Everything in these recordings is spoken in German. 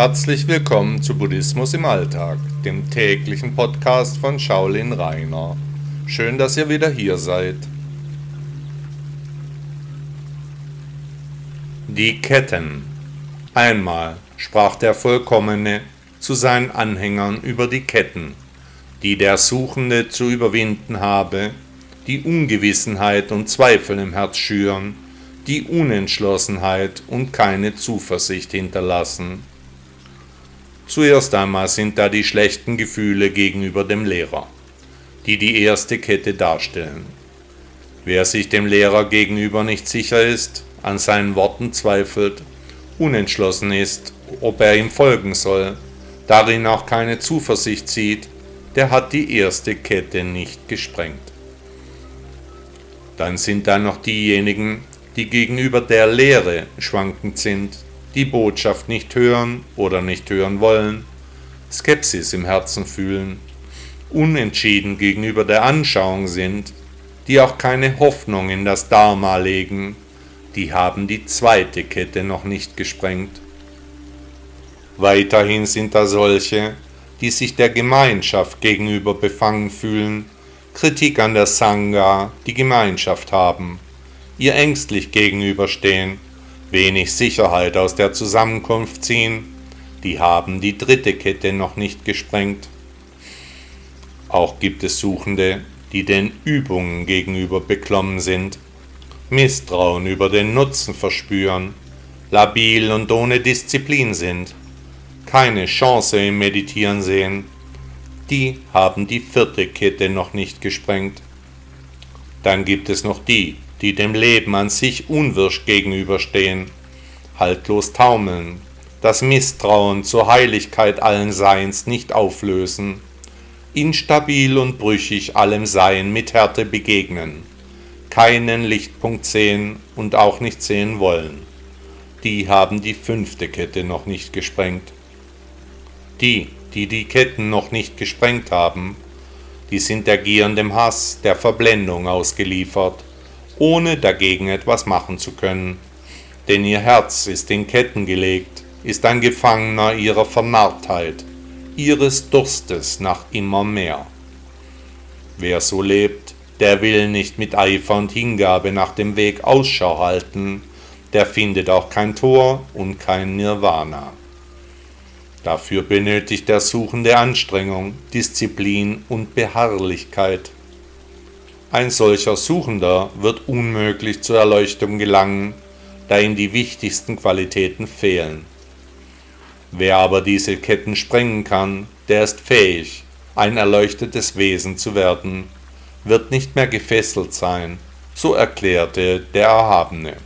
Herzlich willkommen zu Buddhismus im Alltag, dem täglichen Podcast von Shaolin Rainer. Schön, dass ihr wieder hier seid. Die Ketten. Einmal sprach der Vollkommene zu seinen Anhängern über die Ketten, die der Suchende zu überwinden habe, die Ungewissenheit und Zweifel im Herz schüren, die Unentschlossenheit und keine Zuversicht hinterlassen. Zuerst einmal sind da die schlechten Gefühle gegenüber dem Lehrer, die die erste Kette darstellen. Wer sich dem Lehrer gegenüber nicht sicher ist, an seinen Worten zweifelt, unentschlossen ist, ob er ihm folgen soll, darin auch keine Zuversicht sieht, der hat die erste Kette nicht gesprengt. Dann sind da noch diejenigen, die gegenüber der Lehre schwankend sind, die Botschaft nicht hören oder nicht hören wollen, Skepsis im Herzen fühlen, unentschieden gegenüber der Anschauung sind, die auch keine Hoffnung in das Dharma legen, die haben die zweite Kette noch nicht gesprengt. Weiterhin sind da solche, die sich der Gemeinschaft gegenüber befangen fühlen, Kritik an der Sangha, die Gemeinschaft haben, ihr ängstlich gegenüberstehen, wenig Sicherheit aus der Zusammenkunft ziehen, die haben die dritte Kette noch nicht gesprengt. Auch gibt es Suchende, die den Übungen gegenüber beklommen sind, Misstrauen über den Nutzen verspüren, labil und ohne Disziplin sind, keine Chance im Meditieren sehen, die haben die vierte Kette noch nicht gesprengt. Dann gibt es noch die, die dem Leben an sich unwirsch gegenüberstehen, haltlos taumeln, das Misstrauen zur Heiligkeit allen Seins nicht auflösen, instabil und brüchig allem Sein mit Härte begegnen, keinen Lichtpunkt sehen und auch nicht sehen wollen. Die haben die fünfte Kette noch nicht gesprengt. Die, die die Ketten noch nicht gesprengt haben, die sind der Gier und dem Hass, der Verblendung ausgeliefert ohne dagegen etwas machen zu können. Denn ihr Herz ist in Ketten gelegt, ist ein Gefangener ihrer Vernarrtheit, ihres Durstes nach immer mehr. Wer so lebt, der will nicht mit Eifer und Hingabe nach dem Weg Ausschau halten, der findet auch kein Tor und kein Nirvana. Dafür benötigt der Suchende Anstrengung, Disziplin und Beharrlichkeit. Ein solcher Suchender wird unmöglich zur Erleuchtung gelangen, da ihm die wichtigsten Qualitäten fehlen. Wer aber diese Ketten sprengen kann, der ist fähig, ein erleuchtetes Wesen zu werden, wird nicht mehr gefesselt sein, so erklärte der Erhabene.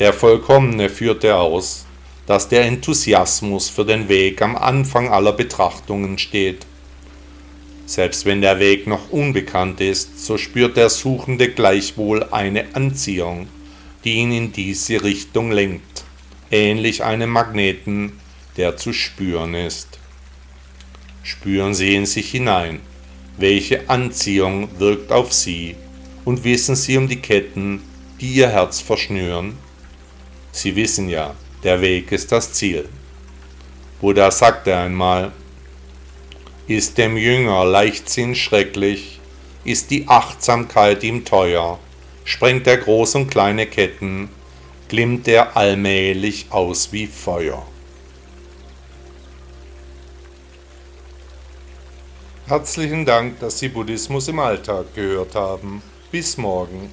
Der Vollkommene führte aus, dass der Enthusiasmus für den Weg am Anfang aller Betrachtungen steht selbst wenn der Weg noch unbekannt ist, so spürt der Suchende gleichwohl eine Anziehung, die ihn in diese Richtung lenkt, ähnlich einem Magneten, der zu spüren ist. Spüren Sie in sich hinein, welche Anziehung wirkt auf Sie, und wissen Sie um die Ketten, die Ihr Herz verschnüren? Sie wissen ja, der Weg ist das Ziel. Buddha sagte einmal, ist dem Jünger Leichtsinn schrecklich, ist die Achtsamkeit ihm teuer, sprengt er groß und kleine Ketten, glimmt er allmählich aus wie Feuer. Herzlichen Dank, dass Sie Buddhismus im Alltag gehört haben. Bis morgen.